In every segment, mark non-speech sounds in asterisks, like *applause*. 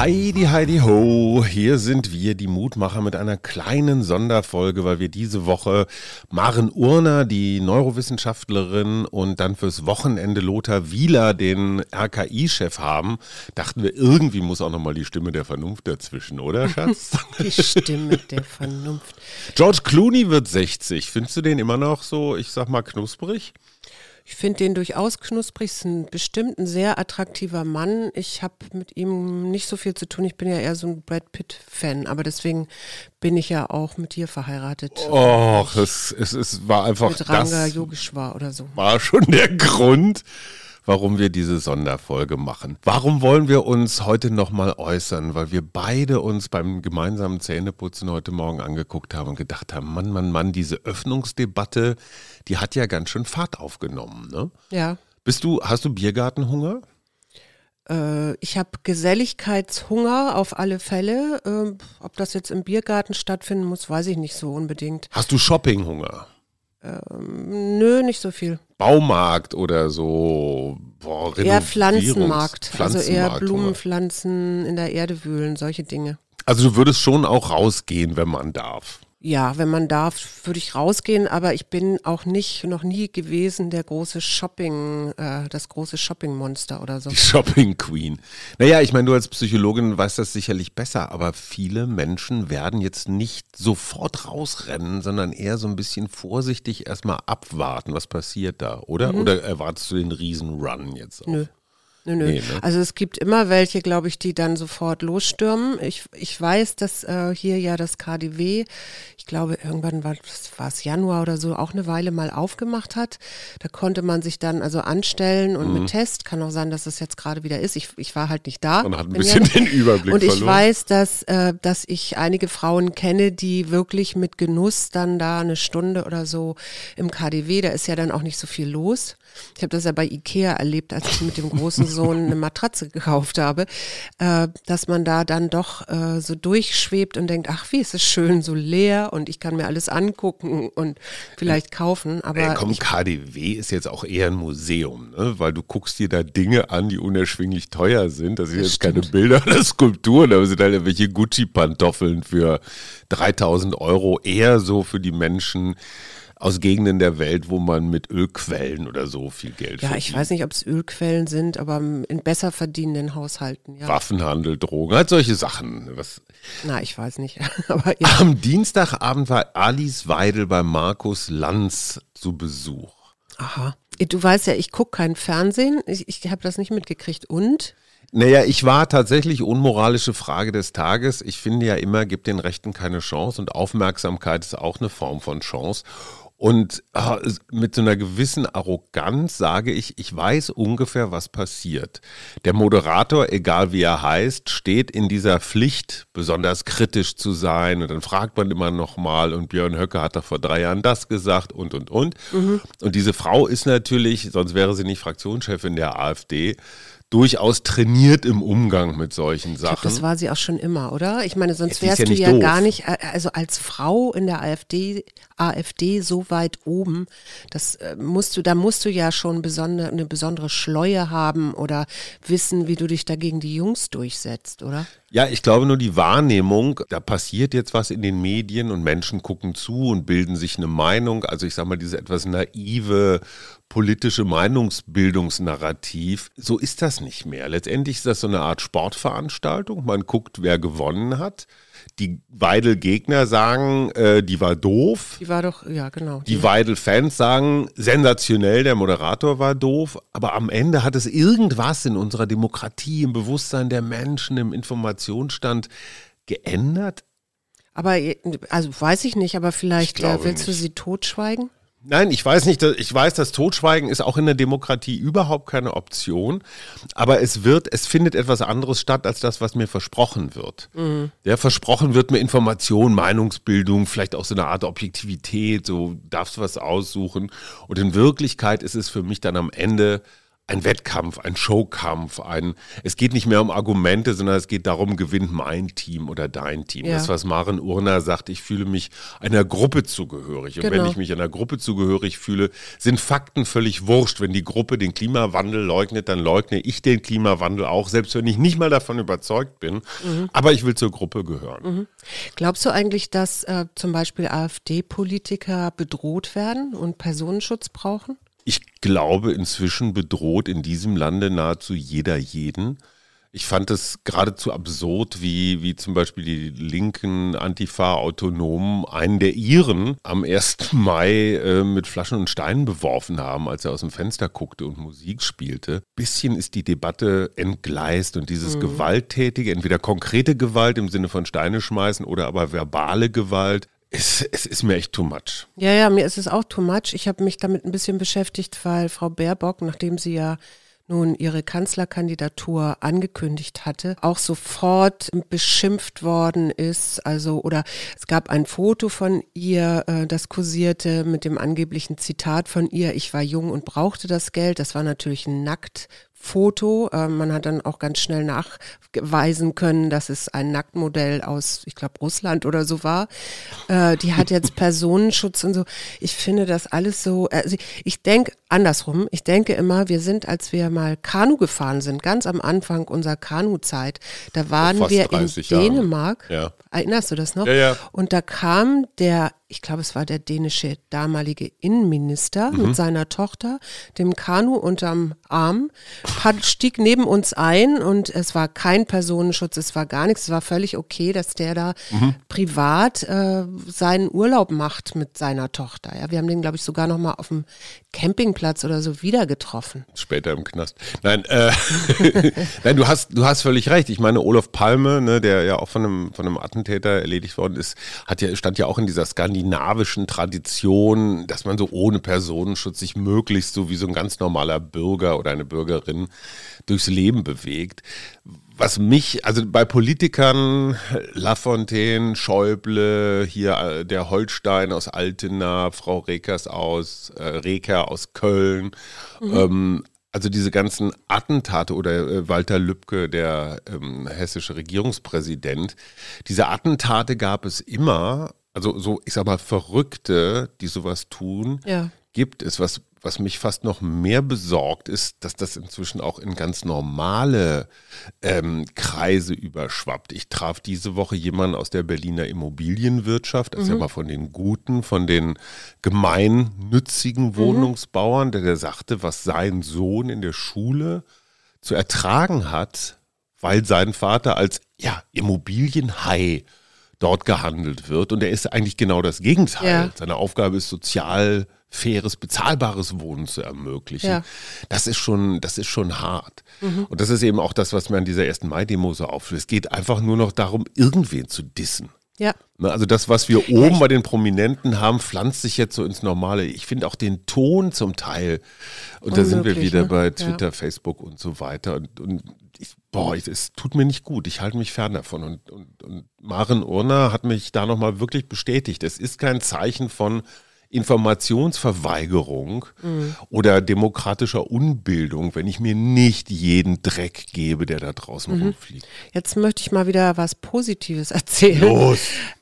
Heidi, Heidi, ho. Hier sind wir, die Mutmacher, mit einer kleinen Sonderfolge, weil wir diese Woche Maren Urner, die Neurowissenschaftlerin, und dann fürs Wochenende Lothar Wieler, den RKI-Chef, haben. Dachten wir, irgendwie muss auch nochmal die Stimme der Vernunft dazwischen, oder, Schatz? *laughs* die Stimme der Vernunft. George Clooney wird 60. Findest du den immer noch so, ich sag mal, knusprig? Ich finde den durchaus knusprig, ist ein bestimmt ein sehr attraktiver Mann. Ich habe mit ihm nicht so viel zu tun. Ich bin ja eher so ein Brad Pitt-Fan, aber deswegen bin ich ja auch mit dir verheiratet. Och, es, es, es war einfach. Mit Ranga das Yogeshwar oder so. War schon der Grund, warum wir diese Sonderfolge machen. Warum wollen wir uns heute nochmal äußern? Weil wir beide uns beim gemeinsamen Zähneputzen heute Morgen angeguckt haben und gedacht haben, Mann, Mann, Mann, diese Öffnungsdebatte, die hat ja ganz schön Fahrt aufgenommen. Ne? Ja. Bist du, hast du Biergartenhunger? Äh, ich habe Geselligkeitshunger auf alle Fälle. Äh, ob das jetzt im Biergarten stattfinden muss, weiß ich nicht so unbedingt. Hast du Shoppinghunger? Ähm, nö, nicht so viel. Baumarkt oder so. Boah, Eher Renovierungs- Pflanzenmarkt. Also eher Pflanzenmarkt, Blumenpflanzen in der Erde wühlen, solche Dinge. Also du würdest schon auch rausgehen, wenn man darf. Ja, wenn man darf, würde ich rausgehen, aber ich bin auch nicht, noch nie gewesen, der große Shopping, äh, das große Shopping-Monster oder so. Die *laughs* Shopping Queen. Naja, ich meine, du als Psychologin weißt das sicherlich besser, aber viele Menschen werden jetzt nicht sofort rausrennen, sondern eher so ein bisschen vorsichtig erstmal abwarten, was passiert da, oder? Oder erwartest du den Riesen-Run jetzt? Auch? Mhm. Nö. Nö, nö. Nee, ne? Also es gibt immer welche, glaube ich, die dann sofort losstürmen. Ich, ich weiß, dass äh, hier ja das KDW, ich glaube, irgendwann war das es Januar oder so, auch eine Weile mal aufgemacht hat. Da konnte man sich dann also anstellen und Mhm. mit Test, kann auch sein, dass es jetzt gerade wieder ist. Ich, ich war halt nicht da. Man hat ein bisschen ja- *laughs* den Überblick Und ich verloren. weiß, dass, äh, dass ich einige Frauen kenne, die wirklich mit Genuss dann da eine Stunde oder so im KDW, da ist ja dann auch nicht so viel los. Ich habe das ja bei Ikea erlebt, als ich mit dem großen Sohn eine Matratze gekauft habe, äh, dass man da dann doch äh, so durchschwebt und denkt, ach, wie ist es schön, so leer und ich kann mir alles angucken und vielleicht kaufen. Aber Ey, komm, KDW ist jetzt auch eher ein Museum, ne? weil du guckst dir da Dinge an, die unerschwinglich teuer sind. Das sind Das jetzt keine stimmt. Bilder oder Skulpturen, aber sind halt irgendwelche Gucci-Pantoffeln für 3000 Euro. Eher so für die Menschen aus Gegenden der Welt, wo man mit Ölquellen oder so viel Geld ja, verdient. ich weiß nicht, ob es Ölquellen sind, aber in besser verdienenden Haushalten, ja. Waffenhandel, Drogen, halt solche Sachen. Was. Na, ich weiß nicht. *laughs* aber ja. Am Dienstagabend war Alice Weidel bei Markus Lanz zu Besuch. Aha. Du weißt ja, ich gucke kein Fernsehen. Ich, ich habe das nicht mitgekriegt. Und? Naja, ich war tatsächlich unmoralische Frage des Tages. Ich finde ja immer, gibt den Rechten keine Chance und Aufmerksamkeit ist auch eine Form von Chance. Und es- mit so einer gewissen Arroganz sage ich, ich weiß ungefähr, was passiert. Der Moderator, egal wie er heißt, steht in dieser Pflicht, besonders kritisch zu sein. Und dann fragt man immer nochmal, und Björn Höcke hat doch vor drei Jahren das gesagt und, und, und. Und diese Frau ist natürlich, sonst wäre sie nicht Fraktionschefin der AfD, durchaus trainiert im Umgang mit solchen Ich glaub, Sachen. das war sie auch schon immer, oder? Ich meine, sonst wärst ja du ja doof. gar nicht, äh, also als Frau in der AfD, AfD so weit oben, das äh, musst du, da musst du ja schon besonder, eine besondere Schleue haben oder wissen, wie du dich dagegen die Jungs durchsetzt, oder? Ja, ich glaube nur die Wahrnehmung, da passiert jetzt was in den Medien und Menschen gucken zu und bilden sich eine Meinung. Also ich sage mal, diese etwas naive politische Meinungsbildungsnarrativ, so ist das nicht mehr. Letztendlich ist das so eine Art Sportveranstaltung. Man guckt, wer gewonnen hat. Die Weidel-Gegner sagen, äh, die war doof. Die war doch, ja, genau. Die Weidel-Fans sagen, sensationell, der Moderator war doof, aber am Ende hat es irgendwas in unserer Demokratie, im Bewusstsein der Menschen, im Informationsstand geändert? aber, äh, also weiß ich nicht, aber vielleicht äh, willst du nicht. sie totschweigen? Nein, ich weiß nicht, dass- ich weiß, das Totschweigen ist auch in der Demokratie überhaupt keine Option, aber es wird, es findet etwas anderes statt als das, was mir versprochen wird. Ja, versprochen wird mir Information, Meinungsbildung, vielleicht auch so eine Art Objektivität, so darfst du was aussuchen und in Wirklichkeit ist es für mich dann am Ende ein Wettkampf, ein Showkampf, ein, es geht nicht mehr um Argumente, sondern es geht darum, gewinnt mein Team oder dein Team. Ja. Das, was Maren Urner sagt, ich fühle mich einer Gruppe zugehörig. Und genau. wenn ich mich einer Gruppe zugehörig fühle, sind Fakten völlig wurscht. Wenn die Gruppe den Klimawandel leugnet, dann leugne ich den Klimawandel auch, selbst wenn ich nicht mal davon überzeugt bin. Mhm. Aber ich will zur Gruppe gehören. Mhm. Glaubst du eigentlich, dass äh, zum Beispiel AfD-Politiker bedroht werden und Personenschutz brauchen? Ich glaube, inzwischen bedroht in diesem Lande nahezu jeder jeden. Ich fand es geradezu absurd, wie, wie zum Beispiel die linken Antifa-Autonomen einen der ihren am 1. *laughs* Mai äh, mit Flaschen und Steinen beworfen haben, als er aus dem Fenster guckte und Musik spielte. Bisschen ist die Debatte entgleist und dieses mhm. Gewalttätige, entweder konkrete Gewalt im Sinne von Steine schmeißen oder aber verbale Gewalt, es, es, ist mir echt too much. Ja, ja, mir ist es auch too much. Ich habe mich damit ein bisschen beschäftigt, weil Frau Baerbock, nachdem sie ja nun ihre Kanzlerkandidatur angekündigt hatte, auch sofort beschimpft worden ist. Also, oder es gab ein Foto von ihr, äh, das kursierte mit dem angeblichen Zitat von ihr, ich war jung und brauchte das Geld. Das war natürlich ein nackt Foto. Äh, man hat dann auch ganz schnell nachweisen können, dass es ein Nacktmodell aus, ich glaube, Russland oder so war. Äh, die hat jetzt *laughs* Personenschutz und so. Ich finde das alles so, also ich denke andersrum. Ich denke immer, wir sind, als wir mal Kanu gefahren sind, ganz am Anfang unserer Kanuzeit, da waren wir in Dänemark. Ja. Erinnerst du das noch? Ja, ja. Und da kam der ich glaube, es war der dänische damalige Innenminister mhm. mit seiner Tochter, dem Kanu unterm Arm, hat, stieg neben uns ein und es war kein Personenschutz, es war gar nichts, es war völlig okay, dass der da mhm. privat äh, seinen Urlaub macht mit seiner Tochter. Ja, wir haben den, glaube ich, sogar noch mal auf dem Campingplatz oder so wieder getroffen. Später im Knast. Nein, äh, *laughs* Nein du, hast, du hast völlig recht. Ich meine, Olaf Palme, ne, der ja auch von einem, von einem Attentäter erledigt worden ist, hat ja, stand ja auch in dieser skandinavischen Tradition, dass man so ohne Personenschutz sich möglichst so wie so ein ganz normaler Bürger oder eine Bürgerin durchs Leben bewegt was mich, also bei Politikern, Lafontaine, Schäuble, hier äh, der Holstein aus Altena, Frau Rekers aus, äh, Reker aus Köln, mhm. ähm, also diese ganzen Attentate oder äh, Walter Lübcke, der ähm, hessische Regierungspräsident, diese Attentate gab es immer, also so, ich sag mal, Verrückte, die sowas tun, ja. gibt es. Was was mich fast noch mehr besorgt, ist, dass das inzwischen auch in ganz normale ähm, Kreise überschwappt. Ich traf diese Woche jemanden aus der Berliner Immobilienwirtschaft, also mhm. ja mal von den guten, von den gemeinnützigen mhm. Wohnungsbauern, der, der sagte, was sein Sohn in der Schule zu ertragen hat, weil sein Vater als ja, Immobilienhai dort gehandelt wird. Und er ist eigentlich genau das Gegenteil. Ja. Seine Aufgabe ist sozial faires, bezahlbares Wohnen zu ermöglichen. Ja. Das ist schon, das ist schon hart. Mhm. Und das ist eben auch das, was mir an dieser ersten Mai-Demo so auffällt. Es geht einfach nur noch darum, irgendwen zu dissen. Ja. Ne, also das, was wir oben bei den Prominenten haben, pflanzt sich jetzt so ins Normale. Ich finde auch den Ton zum Teil, und da sind wir wieder ne? bei Twitter, ja. Facebook und so weiter. Und, und ich, boah, es tut mir nicht gut. Ich halte mich fern davon. Und, und, und Maren Urner hat mich da nochmal wirklich bestätigt. Es ist kein Zeichen von Informationsverweigerung mhm. oder demokratischer Unbildung, wenn ich mir nicht jeden Dreck gebe, der da draußen mhm. rumfliegt. Jetzt möchte ich mal wieder was Positives *laughs* erzählen. Los.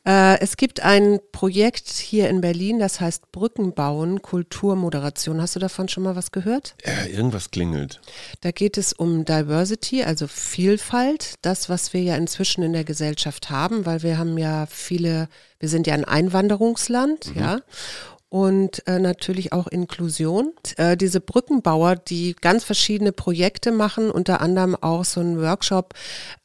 Äh, es gibt ein Projekt hier in Berlin, das heißt Brückenbauen, Kulturmoderation. Hast du davon schon mal was gehört? Ja, irgendwas klingelt. Da geht es um Diversity, also Vielfalt, das, was wir ja inzwischen in der Gesellschaft haben, weil wir haben ja viele, wir sind ja ein Einwanderungsland, mhm. ja und äh, natürlich auch Inklusion. Äh, diese Brückenbauer, die ganz verschiedene Projekte machen, unter anderem auch so einen Workshop,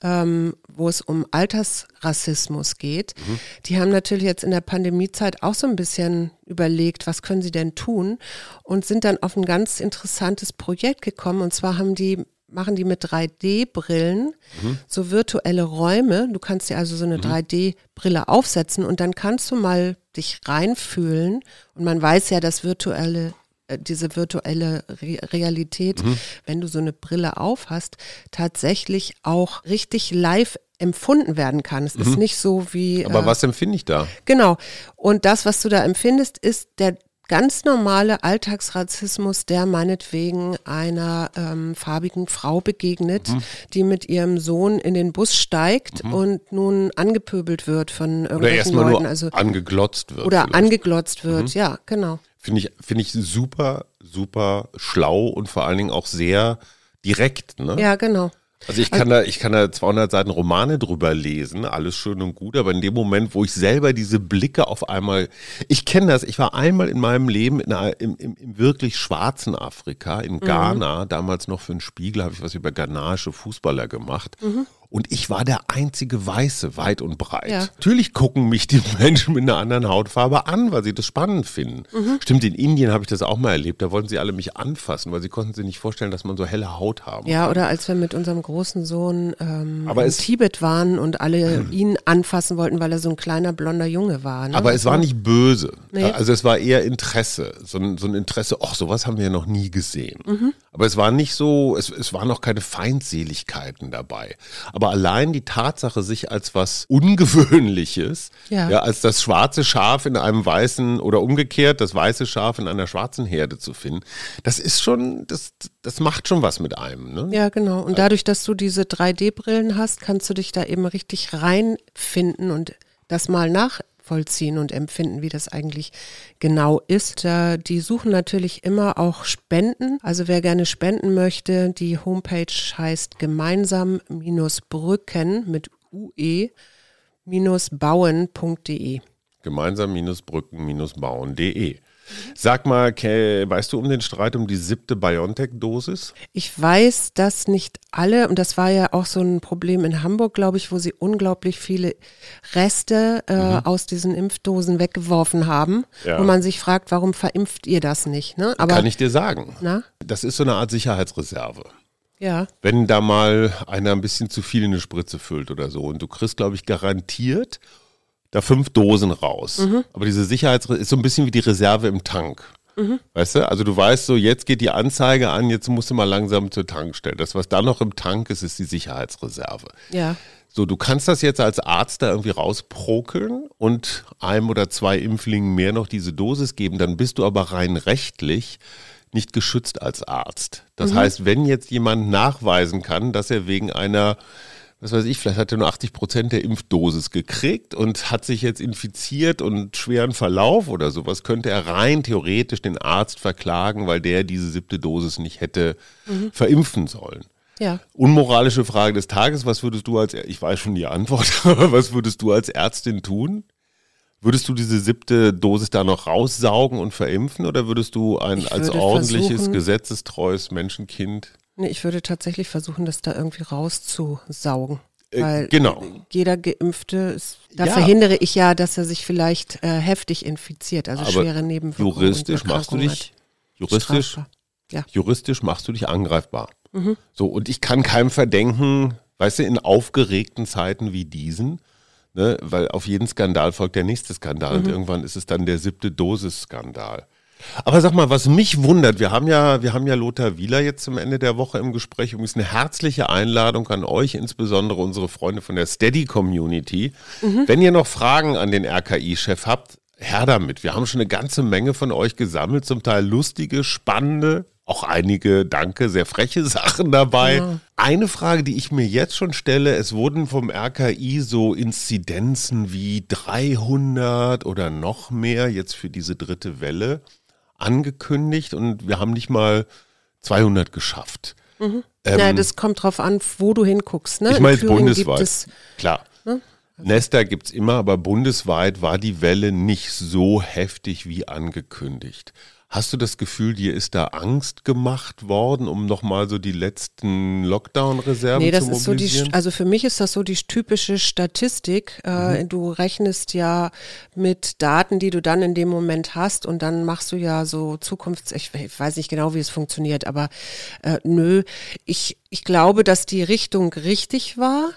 ähm, wo es um Altersrassismus geht. Mhm. Die haben natürlich jetzt in der Pandemiezeit auch so ein bisschen überlegt, was können sie denn tun und sind dann auf ein ganz interessantes Projekt gekommen. Und zwar haben die machen die mit 3D-Brillen mhm. so virtuelle Räume. Du kannst dir also so eine mhm. 3D-Brille aufsetzen und dann kannst du mal dich reinfühlen. Und man weiß ja, dass virtuelle äh, diese virtuelle Re Realität, mhm. wenn du so eine Brille auf hast, tatsächlich auch richtig live empfunden werden kann. Es mhm. ist nicht so wie. Aber äh, was empfinde ich da? Genau. Und das, was du da empfindest, ist der ganz normale Alltagsrassismus, der meinetwegen einer ähm, farbigen Frau begegnet, mhm. die mit ihrem Sohn in den Bus steigt mhm. und nun angepöbelt wird von irgendwelchen oder Leuten. Nur also angeglotzt wird. Oder vielleicht. angeglotzt wird, mhm. ja, genau. Finde ich, finde ich super, super schlau und vor allen Dingen auch sehr direkt. Ne? Ja, genau. Also ich kann da, ich kann da 200 Seiten Romane drüber lesen, alles schön und gut, aber in dem Moment, wo ich selber diese Blicke auf einmal, ich kenne das, ich war einmal in meinem Leben in, im, im, im, wirklich schwarzen Afrika, in mhm. Ghana, mhm. damals noch für einen Spiegel, habe ich was über ghanaische Fußballer gemacht. Mhm. Und ich war der einzige Weiße, weit und breit. Ja. Natürlich gucken mich die *laughs* Menschen mit einer anderen Hautfarbe an, weil sie das spannend finden. Mhm. Stimmt, in Indien habe ich das auch mal erlebt. Da wollten sie alle mich anfassen, weil sie konnten sich nicht vorstellen, dass man so helle Haut haben Ja, kann. oder als wir mit unserem großen Sohn ähm, aber in Tibet waren und alle *clears throat* ihn anfassen wollten, weil er so ein kleiner blonder Junge war. Ne? Aber es war nicht böse. Nee. Also es war eher Interesse. So ein, so ein Interesse, ach, sowas haben wir ja noch nie gesehen. Mhm. Aber es war nicht so, es, es waren noch keine Feindseligkeiten dabei. Aber allein die Tatsache, sich als was Ungewöhnliches, ja. ja. als das schwarze Schaf in einem weißen oder umgekehrt das weiße Schaf in einer schwarzen Herde zu finden, das ist schon, das, das macht schon was mit einem. Ne? Ja, genau. Und dadurch, dass du diese 3D-Brillen hast, kannst du dich da eben richtig reinfinden und das mal nach vollziehen und empfinden, wie das eigentlich genau ist. Die suchen natürlich immer auch Spenden. Also wer gerne spenden möchte, die Homepage heißt gemeinsam-brücken mit ue-bauen.de. Gemeinsam-brücken-bauen.de. Sag mal, weißt du um den Streit um die siebte BioNTech-Dosis? Ich weiß, dass nicht alle, und das war ja auch so ein Problem in Hamburg, glaube ich, wo sie unglaublich viele Reste äh, mhm. aus diesen Impfdosen weggeworfen haben, ja. wo man sich fragt, warum verimpft ihr das nicht? Ne? Aber, Kann ich dir sagen. Na? Das ist so eine Art Sicherheitsreserve. Ja. Wenn da mal einer ein bisschen zu viel in eine Spritze füllt oder so und du kriegst, glaube ich, garantiert da fünf Dosen raus. Mhm. Aber diese Sicherheits ist so ein bisschen wie die Reserve im Tank. Mhm. Weißt du? Also du weißt so, jetzt geht die Anzeige an, jetzt musst du mal langsam zur Tankstelle. Das, was da noch im Tank ist, ist die Sicherheitsreserve. Ja. So, du kannst das jetzt als Arzt da irgendwie rausprokeln und einem oder zwei Impflingen mehr noch diese Dosis geben, dann bist du aber rein rechtlich nicht geschützt als Arzt. Das mhm. heißt, wenn jetzt jemand nachweisen kann, dass er wegen einer was weiß ich, vielleicht hat er nur 80 Prozent der Impfdosis gekriegt und hat sich jetzt infiziert und schweren Verlauf oder sowas, könnte er rein theoretisch den Arzt verklagen, weil der diese siebte Dosis nicht hätte mhm. verimpfen sollen. Ja. Unmoralische Frage des Tages, was würdest du als, ich weiß schon die Antwort, *laughs* aber was würdest du als Ärztin tun? Würdest du diese siebte Dosis da noch raussaugen und verimpfen oder würdest du ein als ordentliches, gesetzestreues Menschenkind Nee, ich würde tatsächlich versuchen, das da irgendwie rauszusaugen. Äh, weil genau. jeder Geimpfte, ist, da ja. verhindere ich ja, dass er sich vielleicht äh, heftig infiziert, also Aber schwere Nebenwirkungen. Juristisch machst du dich, juristisch, ja. juristisch machst du dich angreifbar. Mhm. So, und ich kann keinem verdenken, weißt du, in aufgeregten Zeiten wie diesen, ne, weil auf jeden Skandal folgt der nächste Skandal mhm. und irgendwann ist es dann der siebte Dosis-Skandal. Aber sag mal, was mich wundert, wir haben ja, wir haben ja Lothar Wieler jetzt zum Ende der Woche im Gespräch. Übrigens eine herzliche Einladung an euch, insbesondere unsere Freunde von der Steady Community. Mhm. Wenn ihr noch Fragen an den RKI-Chef habt, her damit. Wir haben schon eine ganze Menge von euch gesammelt, zum Teil lustige, spannende, auch einige, danke, sehr freche *laughs* Sachen dabei. Ja. Eine Frage, die ich mir jetzt schon stelle, es wurden vom RKI so Inzidenzen wie 300 oder noch mehr jetzt für diese dritte Welle angekündigt und wir haben nicht mal 200 geschafft. Mhm. Ähm, ja, das kommt drauf an, wo du hinguckst. Ne? Ich meine bundesweit. Es, Klar. Ne? Also. Nester gibt es immer, aber bundesweit war die Welle nicht so heftig wie angekündigt. Hast du das Gefühl, dir ist da Angst gemacht worden, um nochmal so die letzten Lockdown-Reserven nee, das zu mobilisieren? Ist so die, also für mich ist das so die typische Statistik. Äh, mhm. Du rechnest ja mit Daten, die du dann in dem Moment hast und dann machst du ja so Zukunfts... Ich, ich weiß nicht genau, wie es funktioniert, aber äh, nö, ich, ich glaube, dass die Richtung richtig war.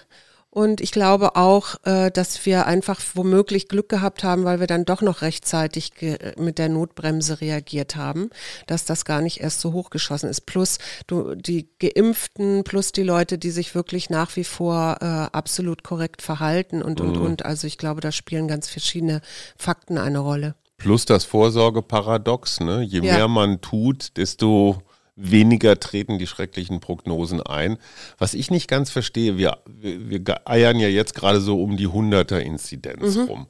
Und ich glaube auch, äh, dass wir einfach womöglich Glück gehabt haben, weil wir dann doch noch rechtzeitig mit der Notbremse reagiert haben, dass das gar nicht erst so hochgeschossen ist. Plus du, die Geimpften, plus die Leute, die sich wirklich nach wie vor äh, absolut korrekt verhalten und, und, mhm. und. Also ich glaube, da spielen ganz verschiedene Fakten eine Rolle. Plus das Vorsorgeparadox, ne? Je Ja. mehr man tut, desto weniger treten die schrecklichen Prognosen ein. Was ich nicht ganz verstehe, wir, wir, wir eiern ja jetzt gerade so um die 100er-Inzidenz Mhm. rum.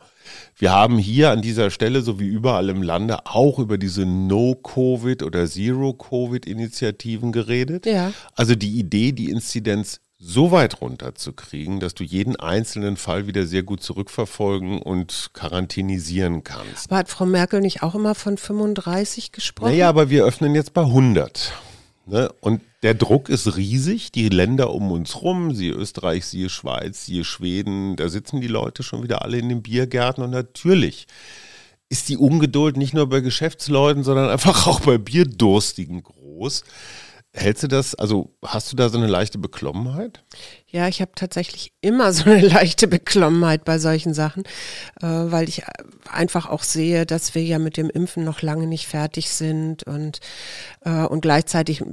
Wir haben hier an dieser Stelle, so wie überall im Lande, auch über diese No-Covid- oder Zero-Covid-Initiativen geredet. Ja. Also die Idee, die Inzidenz so weit runterzukriegen, dass du jeden einzelnen Fall wieder sehr gut zurückverfolgen und quarantänisieren kannst. Aber hat Frau Merkel nicht auch immer von 35 gesprochen? Naja, aber wir öffnen jetzt bei 100. Ne? Und der Druck ist riesig. Die Länder um uns rum, siehe Österreich, siehe Schweiz, siehe Schweden, da sitzen die Leute schon wieder alle in den Biergärten. Und natürlich ist die Ungeduld nicht nur bei Geschäftsleuten, sondern *laughs* einfach auch bei Bierdurstigen groß. Hältst du das, also hast du da so eine leichte Beklommenheit? Ja, ich habe tatsächlich immer so eine *laughs* leichte Beklommenheit bei solchen Sachen, äh, weil ich einfach auch sehe, dass wir ja mit dem Impfen noch lange nicht fertig sind und, äh, und gleichzeitig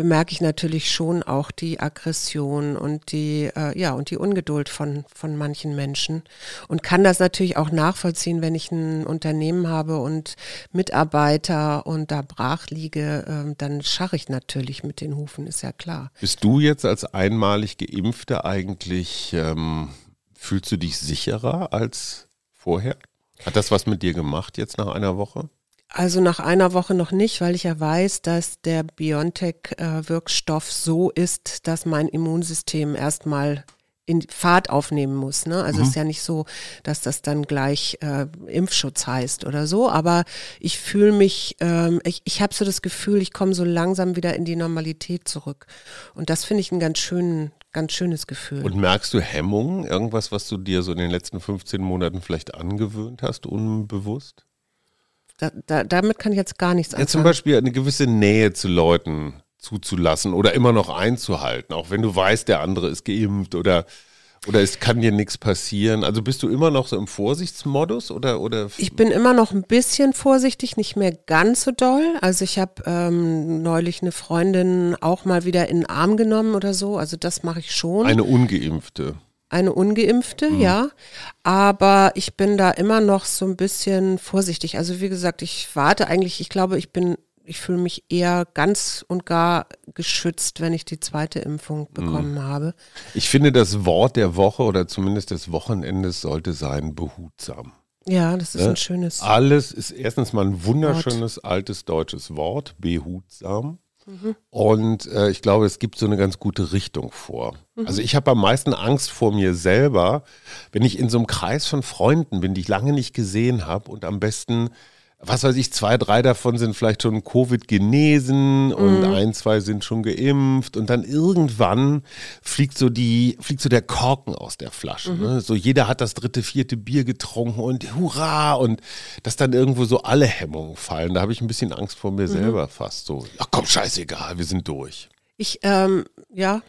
bemerke ich natürlich schon auch die Aggression und die, äh, ja, und die Ungeduld von, von manchen Menschen und kann das natürlich auch nachvollziehen, wenn ich ein Unternehmen habe und Mitarbeiter und da brach liege, äh, dann scharre ich natürlich mit den Hufen, ist ja klar. Bist du jetzt als einmalig Geimpfte eigentlich, ähm, fühlst du dich sicherer als vorher? Hat das was mit dir gemacht jetzt nach einer Woche? Also nach einer Woche noch nicht, weil ich ja weiß, dass der BioNTech-Wirkstoff so ist, dass mein Immunsystem erstmal in Fahrt aufnehmen muss. Ne? Also es ist ja nicht so, dass das dann gleich äh, Impfschutz heißt oder so, aber ich fühle mich, ähm, ich, ich habe so das Gefühl, ich komme so langsam wieder in die Normalität zurück. Und das finde ich ein ganz schönen, ganz schönes Gefühl. Und merkst du Hemmungen? Irgendwas, was du dir so in den letzten 15 Monaten vielleicht angewöhnt hast, unbewusst? Da, da, damit kann ich jetzt gar nichts Ja, zum anfangen. Beispiel eine gewisse Nähe zu Leuten zuzulassen oder immer noch einzuhalten, auch wenn du weißt, der andere ist geimpft oder, oder es kann dir nichts passieren. Also bist du immer noch so im Vorsichtsmodus oder, oder Ich bin immer noch ein bisschen vorsichtig, nicht mehr ganz so doll. Also ich habe ähm, neulich eine Freundin auch mal wieder in den Arm genommen oder so. Also das mache ich schon. eine ungeimpfte? Eine ungeimpfte, ja. Aber ich bin da immer noch so ein bisschen vorsichtig. Also wie gesagt, ich warte eigentlich, ich glaube, ich bin, ich fühle mich eher ganz und gar geschützt, wenn ich die zweite Impfung bekommen habe. Ich finde, das Wort der Woche oder zumindest des Wochenendes sollte sein behutsam. Ja, das ist Ne? ein schönes. Alles ist erstens mal ein wunderschönes altes deutsches Wort, behutsam. Und äh, ich glaube, es gibt so eine ganz gute Richtung vor. Also ich habe am meisten Angst vor mir selber, wenn ich in so einem Kreis von Freunden bin, die ich lange nicht gesehen habe und am besten, was weiß ich, zwei, drei davon sind vielleicht schon Covid genesen und ein, zwei sind schon geimpft und dann irgendwann fliegt so die, fliegt so der Korken aus der Flasche. Ne? So jeder hat das dritte, vierte Bier getrunken und hurra und dass dann irgendwo so alle Hemmungen fallen. Da habe ich ein bisschen Angst vor mir selber fast so. Ach komm, scheißegal, wir sind durch. Ich, ähm, ja,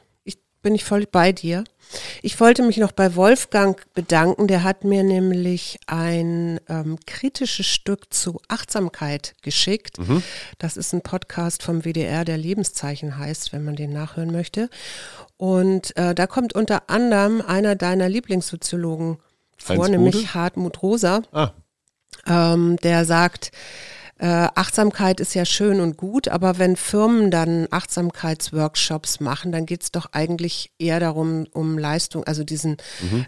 bin ich voll bei dir. Ich wollte mich noch bei Wolfgang bedanken. Der hat mir nämlich ein ähm, kritisches Stück zu Achtsamkeit geschickt. Das ist ein Podcast vom WDR, der Lebenszeichen heißt, wenn man den nachhören möchte. Und äh, da kommt unter anderem einer deiner Lieblingssoziologen vor, nämlich? Hartmut Rosa Ah, ähm, der sagt, äh, Achtsamkeit ist ja schön und gut, aber wenn Firmen dann Achtsamkeitsworkshops machen, dann geht es doch eigentlich eher darum, um Leistung, also diesen,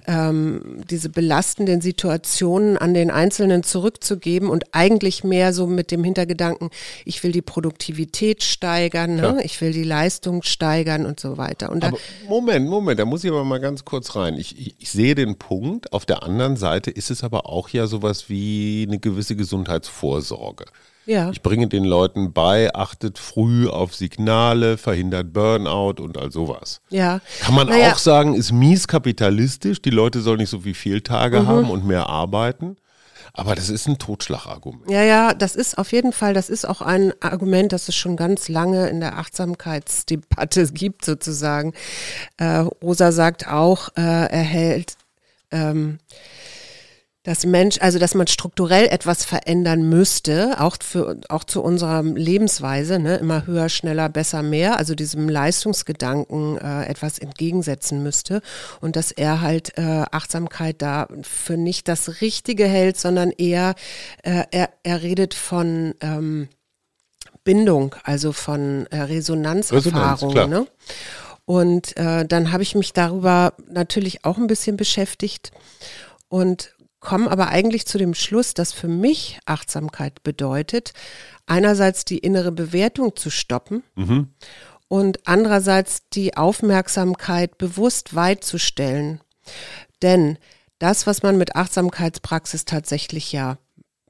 ähm, diese belastenden Situationen an den Einzelnen zurückzugeben und eigentlich mehr so mit dem Hintergedanken, ich will die Produktivität steigern, ne? Ich will die Leistung steigern und so weiter. Und Moment, Moment, da muss ich aber mal ganz kurz rein. Ich, ich, ich sehe den Punkt. Auf der anderen Seite ist es aber auch ja sowas wie eine gewisse Gesundheitsvorsorge. Ja. Ich bringe den Leuten bei, achtet früh auf Signale, verhindert Burnout und all sowas. Ja. Kann man Naja. auch sagen, ist mies kapitalistisch, die Leute sollen nicht so viel Fehltage Mhm. haben und mehr arbeiten. Aber das ist ein Totschlagargument. Ja, ja, das ist auf jeden Fall, das ist auch ein Argument, das es schon ganz lange in der Achtsamkeitsdebatte *laughs* gibt, sozusagen. Äh, Rosa sagt auch, äh, er hält, ähm, dass Mensch, also dass man strukturell etwas verändern müsste, auch für auch zu unserer Lebensweise, ne, immer höher, schneller, besser, mehr, also diesem Leistungsgedanken äh, etwas entgegensetzen müsste und dass er halt äh, Achtsamkeit da für nicht das Richtige hält, sondern eher äh, er, er redet von ähm, Bindung, also von äh, Resonanzerfahrung. Resonanz, ne? Und äh, dann habe ich mich darüber natürlich auch ein bisschen beschäftigt und komme aber eigentlich zu dem Schluss, dass für mich Achtsamkeit bedeutet, einerseits die innere Bewertung zu stoppen Mhm. und andererseits die Aufmerksamkeit bewusst weit zu stellen. Denn das, was man mit Achtsamkeitspraxis tatsächlich ja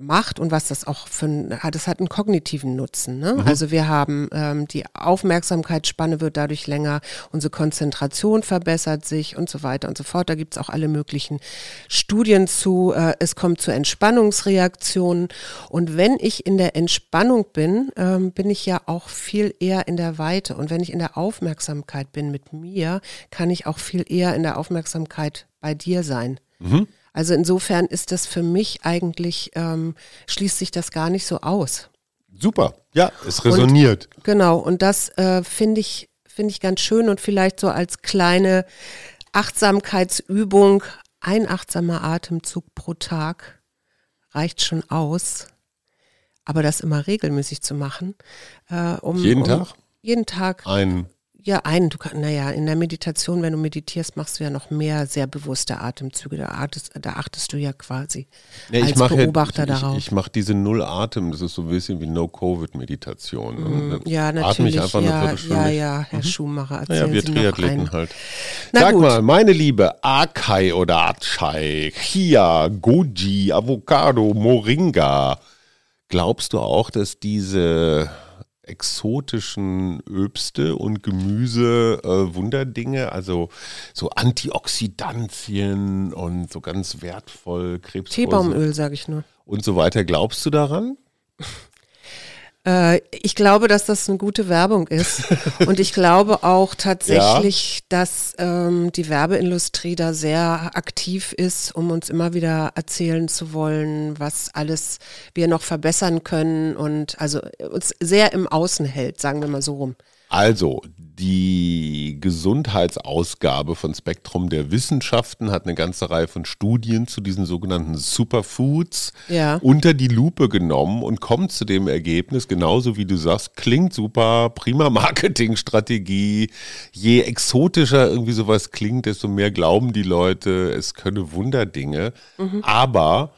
macht und was das auch für ein, das hat einen kognitiven Nutzen. Ne? Also wir haben ähm, die Aufmerksamkeitsspanne wird dadurch länger, unsere Konzentration verbessert sich und so weiter und so fort. Da gibt's auch alle möglichen Studien zu. Äh, es kommt zu Entspannungsreaktionen und wenn ich in der Entspannung bin, ähm, bin ich ja auch viel eher in der Weite und wenn ich in der Aufmerksamkeit bin mit mir, kann ich auch viel eher in der Aufmerksamkeit bei dir sein. Also insofern ist das für mich eigentlich, ähm, schließt sich das gar nicht so aus. Super. Ja, es resoniert. Genau, und das äh, finde ich, finde ich ganz schön und vielleicht so als kleine Achtsamkeitsübung, ein achtsamer Atemzug pro Tag reicht schon aus. Aber das immer regelmäßig zu machen. Äh, um, Jeden um, Tag? Jeden Tag. Ein Ja, einen. Du kann, naja, in der Meditation, wenn du meditierst, machst du ja noch mehr sehr bewusste Atemzüge. Da achtest, da achtest du ja quasi Ja, ich als Beobachter ja, ich, darauf. Ich, ich mache diese Null-Atem, das ist so ein bisschen wie No-Covid-Meditation. Mm, ja, Atme natürlich. ich einfach ja, ja, ja, Herr Schumacher, erzählen Naja, wir Sie Triathleten halt. Na Sag gut. mal, meine Liebe, Akai oder Achai, Chia, Goji, Avocado, Moringa. Glaubst du auch, dass diese exotischen Öbste und Gemüse äh, Wunderdinge, also so Antioxidantien und so ganz wertvoll Krebs Teebaumöl, sage ich nur. und so weiter, glaubst du daran? *laughs* Äh, ich glaube, dass das eine gute Werbung ist. *laughs* Und ich glaube auch tatsächlich, dass ähm, die Werbeindustrie da sehr aktiv ist, um uns immer wieder erzählen zu wollen, was alles wir noch verbessern können und also uns sehr im Außen hält, sagen wir mal so rum. Also, die Gesundheitsausgabe von Spektrum der Wissenschaften hat eine ganze Reihe von Studien zu diesen sogenannten Superfoods Ja. unter die Lupe genommen und kommt zu dem Ergebnis, genauso wie du sagst, klingt super, prima Marketingstrategie. Je exotischer irgendwie sowas klingt, desto mehr glauben die Leute, es könne Wunderdinge. Aber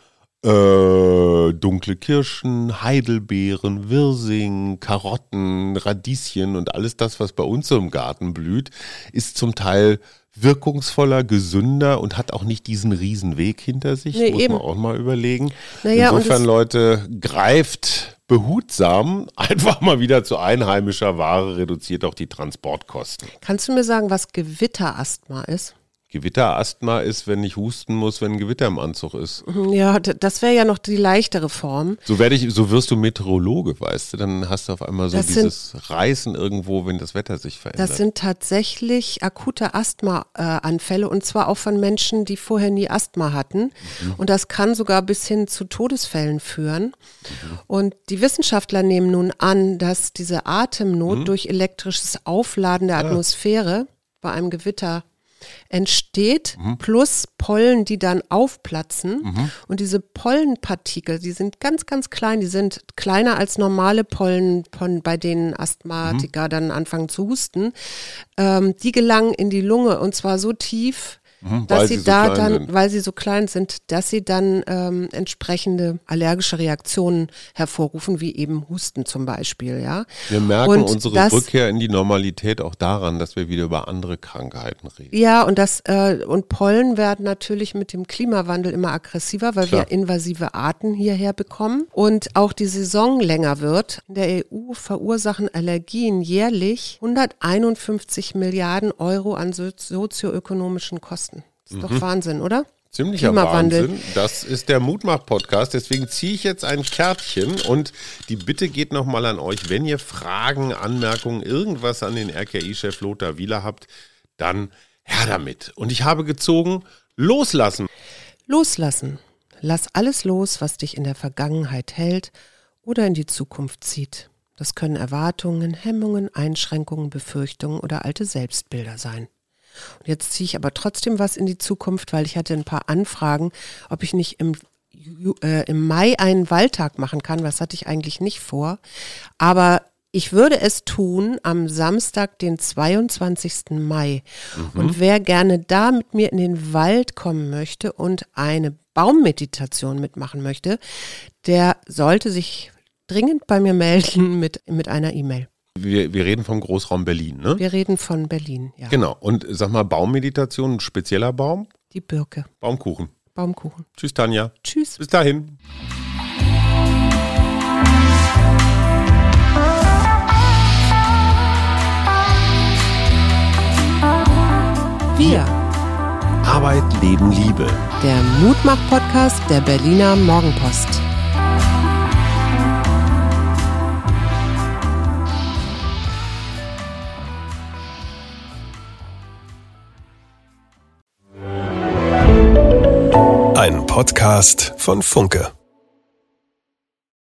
äh, dunkle Kirschen, Heidelbeeren, Wirsing, Karotten, Radieschen und alles das, was bei uns so im Garten blüht, ist zum Teil wirkungsvoller, gesünder und hat auch nicht diesen riesen Weg hinter sich. Nee, muss eben. man auch mal überlegen. Naja, Insofern, Leute, greift behutsam *laughs* einfach mal wieder zu einheimischer Ware, reduziert auch die Transportkosten. Kannst du mir sagen, was Gewitterasthma ist? Gewitterasthma ist, wenn ich husten muss, wenn ein Gewitter im Anzug ist. Ja, d- das wäre ja noch die leichtere Form. So werde ich, so wirst du Meteorologe, weißt du, dann hast du auf einmal so Das sind- dieses Reißen irgendwo, wenn das Wetter sich verändert. Das sind tatsächlich akute Asthma-Anfälle und zwar auch von Menschen, die vorher nie Asthma hatten. Und das kann sogar bis hin zu Todesfällen führen. Und die Wissenschaftler nehmen nun an, dass diese Atemnot durch elektrisches Aufladen der Atmosphäre bei einem Gewitter entsteht, plus Pollen, die dann aufplatzen. Und diese Pollenpartikel, die sind ganz, ganz klein, die sind kleiner als normale Pollen, von, bei denen Asthmatiker dann anfangen zu husten. Ähm, die gelangen in die Lunge und zwar so tief, Mhm, dass sie, sie so da dann, sind. weil sie so klein sind, dass sie dann ähm, entsprechende allergische Reaktionen hervorrufen, wie eben Husten zum Beispiel, ja. wir merken und unsere das- Rückkehr in die Normalität auch daran, dass wir wieder über andere Krankheiten reden. Ja, und das äh, und Pollen werden natürlich mit dem Klimawandel immer aggressiver, weil Klar. wir invasive Arten hierher bekommen und auch die Saison länger wird. In der EU verursachen Allergien jährlich 151 Milliarden Euro an so sozioökonomischen Kosten. Das ist doch Wahnsinn, oder? Ziemlicher Klimawandel. Wahnsinn. Das ist der Mutmach-Podcast. Deswegen ziehe ich jetzt ein Kärtchen und die Bitte geht nochmal an euch, wenn ihr Fragen, Anmerkungen, irgendwas an den RKI-Chef Lothar Wieler habt, dann her damit. Und ich habe gezogen, loslassen. Loslassen. Lass alles los, was dich in der Vergangenheit hält oder in die Zukunft zieht. Das können Erwartungen, Hemmungen, Einschränkungen, Befürchtungen oder alte Selbstbilder sein. Und jetzt ziehe ich aber trotzdem was in die Zukunft, weil ich hatte ein paar Anfragen, ob ich nicht im, äh, im Mai einen Waldtag machen kann. Was hatte ich eigentlich nicht vor. Aber ich würde es tun am Samstag, den 22. Mai. Mhm. Und wer gerne da mit mir in den Wald kommen möchte und eine Baummeditation mitmachen möchte, der sollte sich dringend bei mir melden mit, mit einer E-Mail. Wir, wir reden vom Großraum Berlin, ne? Wir reden von Berlin, ja. Genau. Und sag mal, Baummeditation, ein spezieller Baum? Die Birke. Baumkuchen. Baumkuchen. Tschüss, Tanja. Tschüss. Bis dahin. Wir. Arbeit, Leben, Liebe. Der Mutmach-Podcast der Berliner Morgenpost. Podcast von Funke.